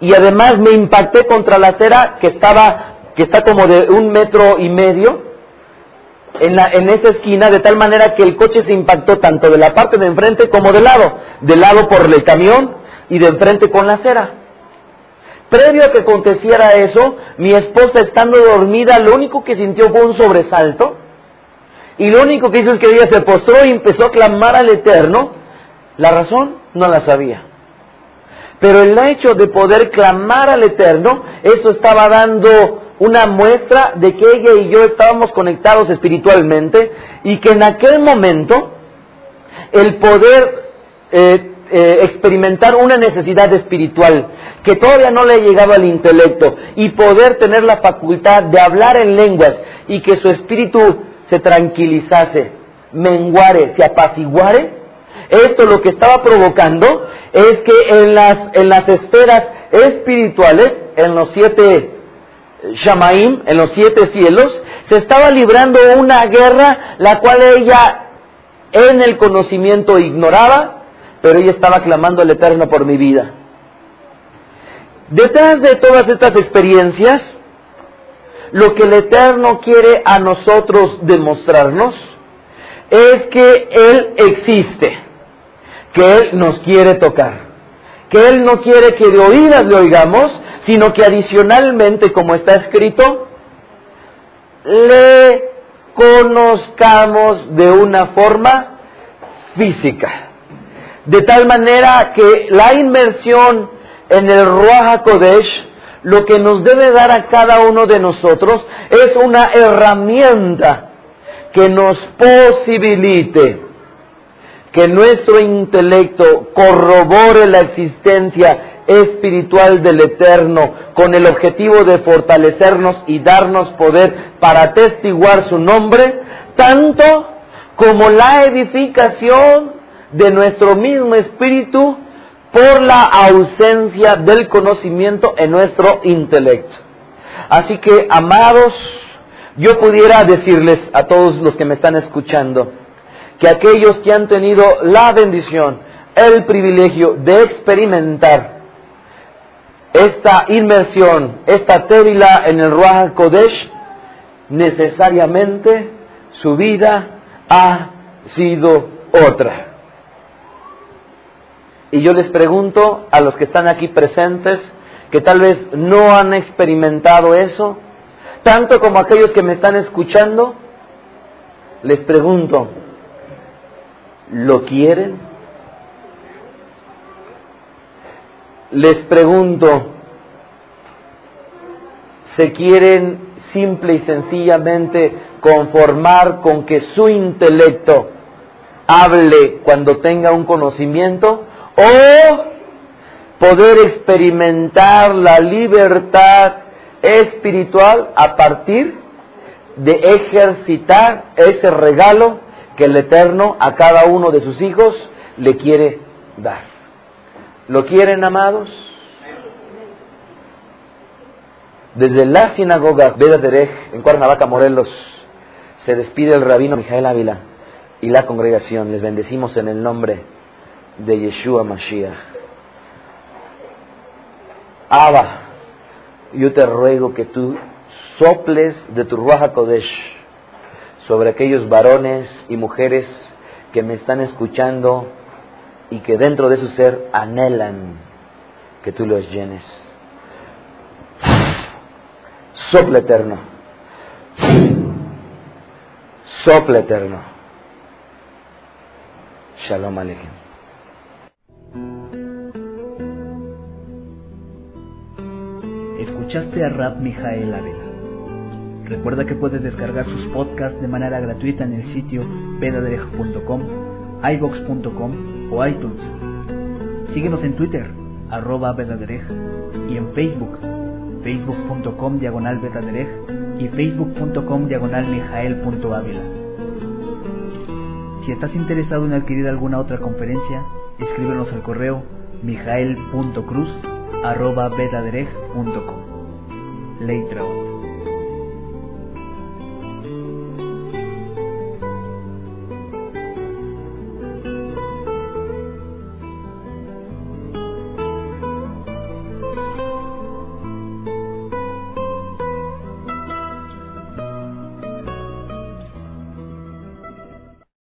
y además me impacté contra la acera que estaba, que está como de un metro y medio en, la, esa esquina, de tal manera que el coche se impactó tanto de la parte de enfrente como de lado, de lado por el camión y de enfrente con la acera. Previo a que aconteciera eso, mi esposa estando dormida, lo único que sintió fue un sobresalto y lo único que hizo es que ella se postró y empezó a clamar al Eterno. La razón no la sabía. Pero el hecho de poder clamar al Eterno, eso estaba dando una muestra de que ella y yo estábamos conectados espiritualmente y que en aquel momento el poder eh, eh, experimentar una necesidad espiritual que todavía no le llegaba al intelecto y poder tener la facultad de hablar en lenguas y que su espíritu se tranquilizase, menguare, se apaciguare, esto lo que estaba provocando es que en las, en las esferas espirituales, en los siete Shamaim, en los siete cielos, se estaba librando una guerra la cual ella en el conocimiento ignoraba, pero ella estaba clamando al Eterno por mi vida. Detrás de todas estas experiencias lo que el Eterno quiere a nosotros demostrarnos es que Él existe, que Él nos quiere tocar, que Él no quiere que de oídas le oigamos, sino que adicionalmente, como está escrito, le conozcamos de una forma física. De tal manera que la inmersión en el Ruach Kodesh lo que nos debe dar a cada uno de nosotros es una herramienta que nos posibilite que nuestro intelecto corrobore la existencia espiritual del Eterno con el objetivo de fortalecernos y darnos poder para atestiguar su nombre, tanto como la edificación de nuestro mismo espíritu por la ausencia del conocimiento en nuestro intelecto. Así que, amados, yo pudiera decirles a todos los que me están escuchando, que aquellos que han tenido la bendición, el privilegio de experimentar esta inmersión, esta tevila en el Ruach Kodesh, necesariamente su vida ha sido otra. Y yo les pregunto a los que están aquí presentes, que tal vez no han experimentado eso, tanto como aquellos que me están escuchando, les pregunto, ¿lo quieren? Les pregunto, ¿se quieren simple y sencillamente conformar con que su intelecto hable cuando tenga un conocimiento? o poder experimentar la libertad espiritual a partir de ejercitar ese regalo que el Eterno a cada uno de sus hijos le quiere dar. ¿Lo quieren, amados? Desde la sinagoga Veda Derech, en Cuernavaca, Morelos, se despide el rabino Mijael Ávila y la congregación. Les bendecimos en el nombre de Yeshua Mashiach. Abba, yo te ruego que tú soples de tu Ruach Kodesh sobre aquellos varones y mujeres que me están escuchando y que dentro de su ser anhelan que tú los llenes. Sopla eterno. Sopla eterno. Shalom Aleichem. Escuchaste a Rab Mijael Ávila. Recuerda que puedes descargar sus podcasts de manera gratuita en el sitio pedadereja.com, ibox.com o iTunes. Síguenos en Twitter, arroba vedaderej, y en Facebook, facebook.com diagonal vedaderej y facebook.com diagonal. Si estás interesado en adquirir alguna otra conferencia, escríbenos al correo mijael.cruz arroba betadereg.com. Leitra